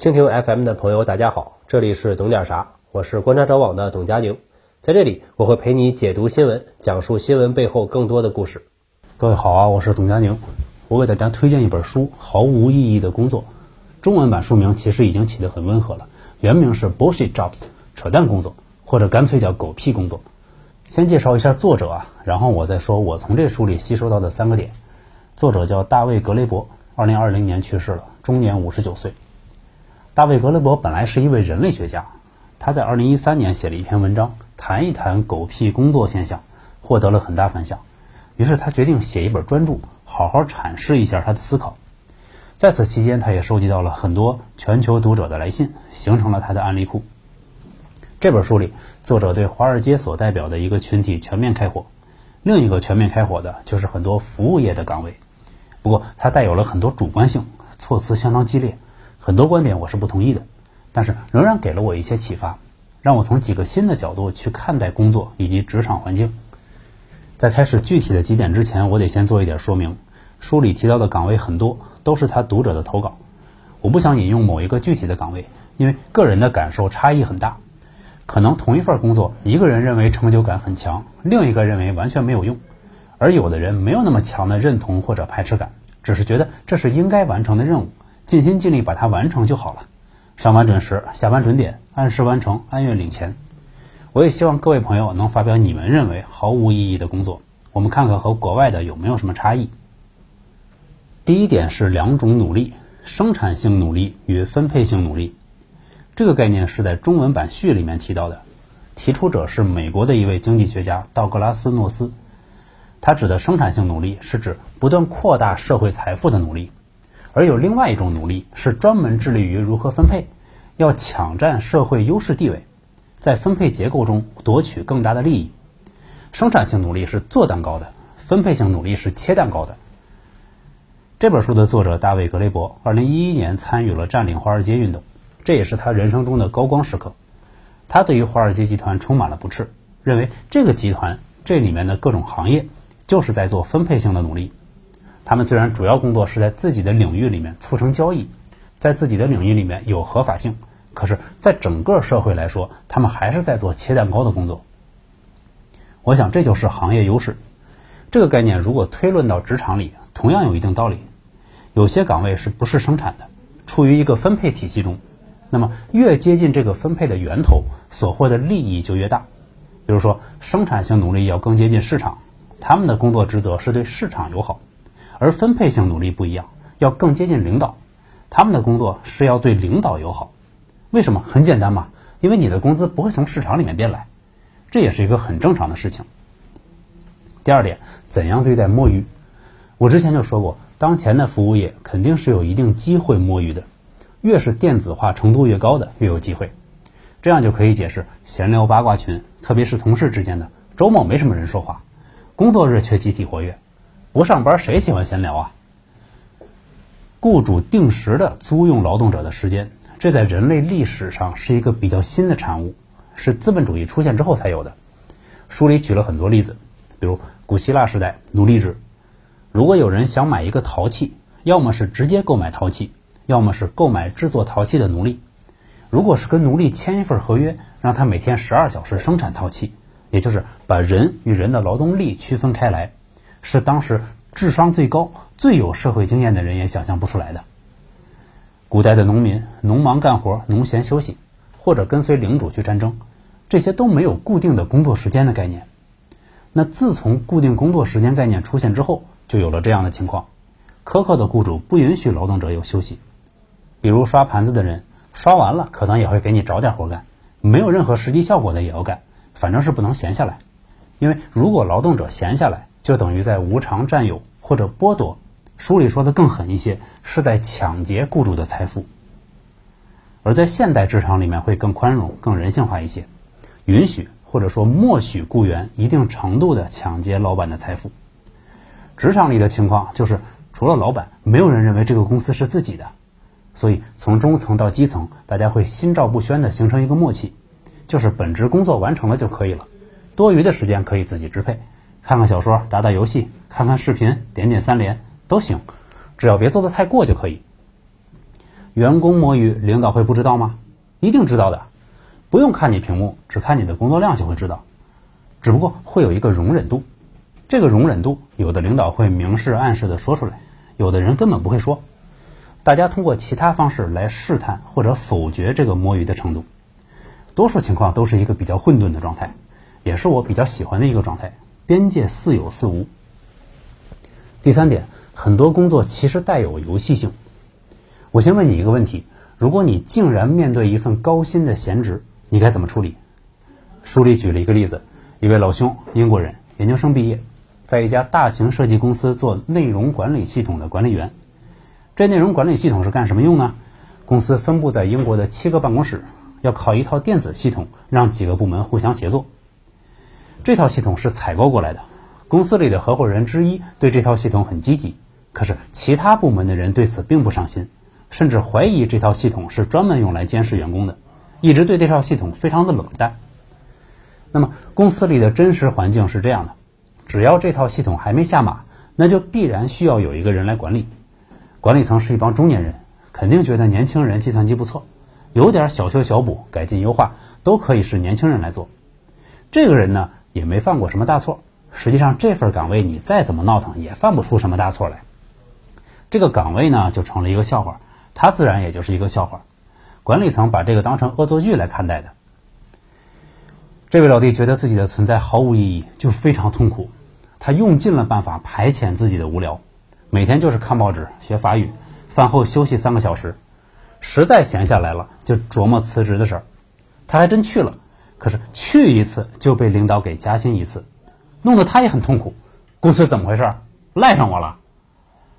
蜻蜓 FM 的朋友，大家好，这里是懂点啥，我是观察者网的董佳宁，在这里我会陪你解读新闻，讲述新闻背后更多的故事。各位好啊，我是董佳宁，我给大家推荐一本书《毫无意义的工作》，中文版书名其实已经起得很温和了，原名是 Bullshit Jobs，扯淡工作，或者干脆叫狗屁工作。先介绍一下作者啊，然后我再说我从这书里吸收到的三个点。作者叫大卫·格雷伯，二零二零年去世了，终年五十九岁。大卫·格雷伯本来是一位人类学家，他在二零一三年写了一篇文章，谈一谈狗屁工作现象，获得了很大反响。于是他决定写一本专著，好好阐释一下他的思考。在此期间，他也收集到了很多全球读者的来信，形成了他的案例库。这本书里，作者对华尔街所代表的一个群体全面开火，另一个全面开火的就是很多服务业的岗位。不过，它带有了很多主观性，措辞相当激烈。很多观点我是不同意的，但是仍然给了我一些启发，让我从几个新的角度去看待工作以及职场环境。在开始具体的几点之前，我得先做一点说明。书里提到的岗位很多都是他读者的投稿，我不想引用某一个具体的岗位，因为个人的感受差异很大。可能同一份工作，一个人认为成就感很强，另一个认为完全没有用，而有的人没有那么强的认同或者排斥感，只是觉得这是应该完成的任务。尽心尽力把它完成就好了，上班准时，下班准点，按时完成，按月领钱。我也希望各位朋友能发表你们认为毫无意义的工作，我们看看和国外的有没有什么差异。第一点是两种努力：生产性努力与分配性努力。这个概念是在中文版序里面提到的，提出者是美国的一位经济学家道格拉斯·诺斯。他指的生产性努力是指不断扩大社会财富的努力。而有另外一种努力是专门致力于如何分配，要抢占社会优势地位，在分配结构中夺取更大的利益。生产性努力是做蛋糕的，分配性努力是切蛋糕的。这本书的作者大卫·格雷伯，二零一一年参与了占领华尔街运动，这也是他人生中的高光时刻。他对于华尔街集团充满了不斥，认为这个集团这里面的各种行业就是在做分配性的努力。他们虽然主要工作是在自己的领域里面促成交易，在自己的领域里面有合法性，可是，在整个社会来说，他们还是在做切蛋糕的工作。我想这就是行业优势。这个概念如果推论到职场里，同样有一定道理。有些岗位是不是生产的，处于一个分配体系中，那么越接近这个分配的源头，所获的利益就越大。比如说，生产性努力要更接近市场，他们的工作职责是对市场友好。而分配性努力不一样，要更接近领导，他们的工作是要对领导友好。为什么？很简单嘛，因为你的工资不会从市场里面变来，这也是一个很正常的事情。第二点，怎样对待摸鱼？我之前就说过，当前的服务业肯定是有一定机会摸鱼的，越是电子化程度越高的，越有机会。这样就可以解释闲聊八卦群，特别是同事之间的，周末没什么人说话，工作日却集体活跃。不上班谁喜欢闲聊啊？雇主定时的租用劳动者的时间，这在人类历史上是一个比较新的产物，是资本主义出现之后才有的。书里举了很多例子，比如古希腊时代奴隶制，如果有人想买一个陶器，要么是直接购买陶器，要么是购买制作陶器的奴隶。如果是跟奴隶签一份合约，让他每天十二小时生产陶器，也就是把人与人的劳动力区分开来。是当时智商最高、最有社会经验的人也想象不出来的。古代的农民，农忙干活，农闲休息，或者跟随领主去战争，这些都没有固定的工作时间的概念。那自从固定工作时间概念出现之后，就有了这样的情况：苛刻的雇主不允许劳动者有休息。比如刷盘子的人，刷完了可能也会给你找点活干，没有任何实际效果的也要干，反正是不能闲下来。因为如果劳动者闲下来，就等于在无偿占有或者剥夺，书里说的更狠一些，是在抢劫雇主的财富。而在现代职场里面会更宽容、更人性化一些，允许或者说默许雇员一定程度的抢劫老板的财富。职场里的情况就是，除了老板，没有人认为这个公司是自己的，所以从中层到基层，大家会心照不宣的形成一个默契，就是本职工作完成了就可以了，多余的时间可以自己支配。看看小说，打打游戏，看看视频，点点三连都行，只要别做的太过就可以。员工摸鱼，领导会不知道吗？一定知道的，不用看你屏幕，只看你的工作量就会知道。只不过会有一个容忍度，这个容忍度，有的领导会明示暗示的说出来，有的人根本不会说。大家通过其他方式来试探或者否决这个摸鱼的程度，多数情况都是一个比较混沌的状态，也是我比较喜欢的一个状态，边界似有似无。第三点，很多工作其实带有游戏性。我先问你一个问题：如果你竟然面对一份高薪的闲职，你该怎么处理？书里举了一个例子，一位老兄，英国人，研究生毕业，在一家大型设计公司做内容管理系统的管理员。这内容管理系统是干什么用呢？公司分布在英国的七个办公室，要靠一套电子系统让几个部门互相协作。这套系统是采购过来的，公司里的合伙人之一对这套系统很积极，可是其他部门的人对此并不上心。甚至怀疑这套系统是专门用来监视员工的，一直对这套系统非常的冷淡。那么公司里的真实环境是这样的：只要这套系统还没下马，那就必然需要有一个人来管理。管理层是一帮中年人，肯定觉得年轻人计算机不错，有点小修小补、改进优化都可以是年轻人来做。这个人呢也没犯过什么大错，实际上这份岗位你再怎么闹腾也犯不出什么大错来。这个岗位呢就成了一个笑话。他自然也就是一个笑话，管理层把这个当成恶作剧来看待的。这位老弟觉得自己的存在毫无意义，就非常痛苦。他用尽了办法排遣自己的无聊，每天就是看报纸、学法语，饭后休息三个小时。实在闲下来了，就琢磨辞职的事儿。他还真去了，可是去一次就被领导给加薪一次，弄得他也很痛苦。公司怎么回事？赖上我了？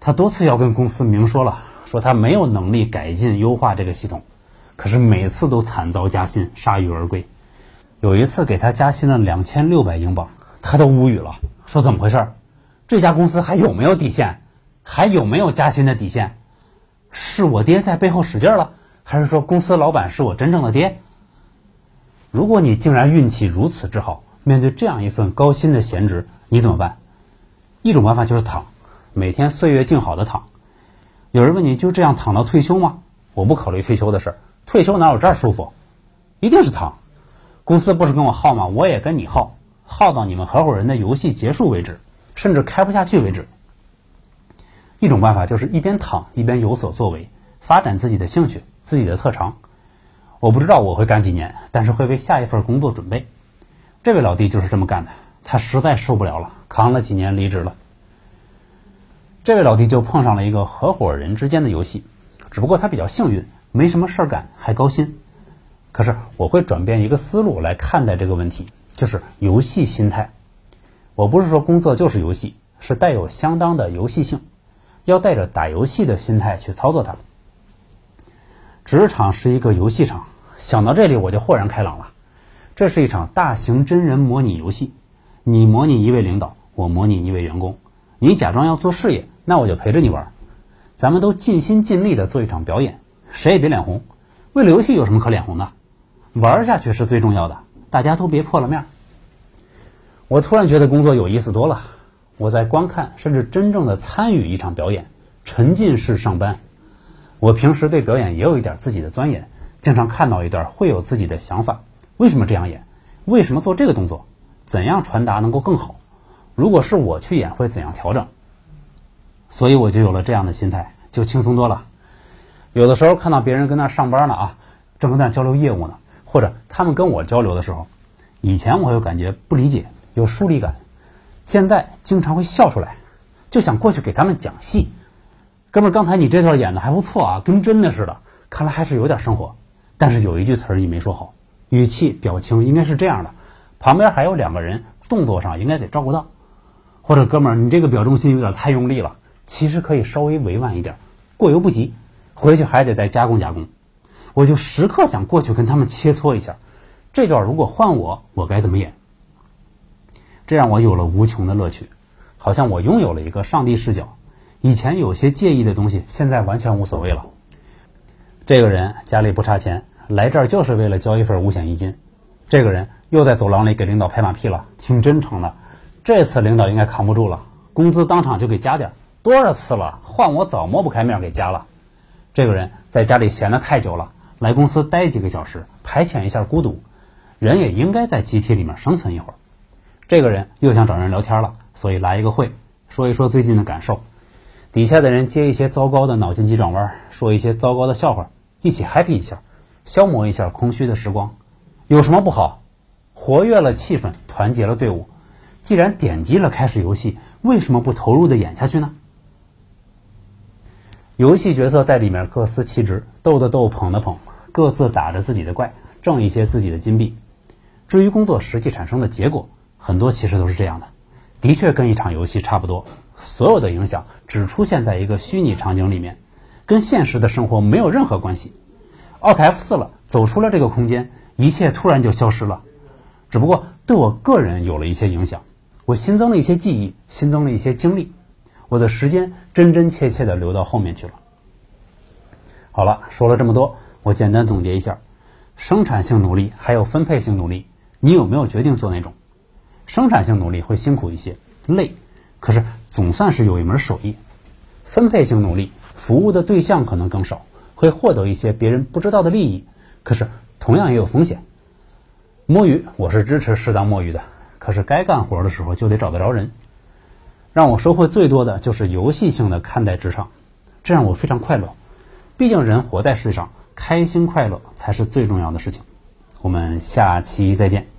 他多次要跟公司明说了。说他没有能力改进优化这个系统，可是每次都惨遭加薪，铩羽而归。有一次给他加薪了两千六百英镑，他都无语了，说怎么回事？这家公司还有没有底线？还有没有加薪的底线？是我爹在背后使劲了，还是说公司老板是我真正的爹？如果你竟然运气如此之好，面对这样一份高薪的闲职，你怎么办？一种办法就是躺，每天岁月静好的躺。有人问你就这样躺到退休吗？我不考虑退休的事儿，退休哪有这儿舒服？一定是躺。公司不是跟我耗吗？我也跟你耗，耗到你们合伙人的游戏结束为止，甚至开不下去为止。一种办法就是一边躺一边有所作为，发展自己的兴趣、自己的特长。我不知道我会干几年，但是会为下一份工作准备。这位老弟就是这么干的，他实在受不了了，扛了几年离职了。这位老弟就碰上了一个合伙人之间的游戏，只不过他比较幸运，没什么事儿干，还高薪。可是我会转变一个思路来看待这个问题，就是游戏心态。我不是说工作就是游戏，是带有相当的游戏性，要带着打游戏的心态去操作它。职场是一个游戏场，想到这里我就豁然开朗了。这是一场大型真人模拟游戏，你模拟一位领导，我模拟一位员工，你假装要做事业。那我就陪着你玩，咱们都尽心尽力的做一场表演，谁也别脸红。为了游戏有什么可脸红的？玩下去是最重要的，大家都别破了面。我突然觉得工作有意思多了。我在观看甚至真正的参与一场表演，沉浸式上班。我平时对表演也有一点自己的钻研，经常看到一段会有自己的想法。为什么这样演？为什么做这个动作？怎样传达能够更好？如果是我去演，会怎样调整？所以我就有了这样的心态，就轻松多了。有的时候看到别人跟那上班呢啊，正跟那交流业务呢，或者他们跟我交流的时候，以前我有感觉不理解，有疏离感，现在经常会笑出来，就想过去给他们讲戏。哥们儿，刚才你这段演的还不错啊，跟真的似的，看来还是有点生活。但是有一句词儿你没说好，语气表情应该是这样的，旁边还有两个人，动作上应该得照顾到。或者哥们儿，你这个表忠心有点太用力了。其实可以稍微委婉一点，过犹不及，回去还得再加工加工。我就时刻想过去跟他们切磋一下，这段如果换我，我该怎么演？这让我有了无穷的乐趣，好像我拥有了一个上帝视角。以前有些介意的东西，现在完全无所谓了。这个人家里不差钱，来这儿就是为了交一份五险一金。这个人又在走廊里给领导拍马屁了，挺真诚的。这次领导应该扛不住了，工资当场就给加点。多少次了？换我早抹不开面给加了。这个人在家里闲得太久了，来公司待几个小时，排遣一下孤独。人也应该在集体里面生存一会儿。这个人又想找人聊天了，所以来一个会，说一说最近的感受。底下的人接一些糟糕的脑筋急转弯，说一些糟糕的笑话，一起 happy 一下，消磨一下空虚的时光。有什么不好？活跃了气氛，团结了队伍。既然点击了开始游戏，为什么不投入的演下去呢？游戏角色在里面各司其职，斗的斗，捧的捧，各自打着自己的怪，挣一些自己的金币。至于工作实际产生的结果，很多其实都是这样的，的确跟一场游戏差不多。所有的影响只出现在一个虚拟场景里面，跟现实的生活没有任何关系。Alt F 四了，走出了这个空间，一切突然就消失了。只不过对我个人有了一些影响，我新增了一些记忆，新增了一些经历，我的时间真真切切的流到后面去了。好了，说了这么多，我简单总结一下：生产性努力还有分配性努力，你有没有决定做哪种？生产性努力会辛苦一些，累，可是总算是有一门手艺。分配性努力，服务的对象可能更少，会获得一些别人不知道的利益，可是同样也有风险。摸鱼，我是支持适当摸鱼的，可是该干活的时候就得找得着人。让我收获最多的就是游戏性的看待职场，这让我非常快乐。毕竟人活在世上，开心快乐才是最重要的事情。我们下期再见。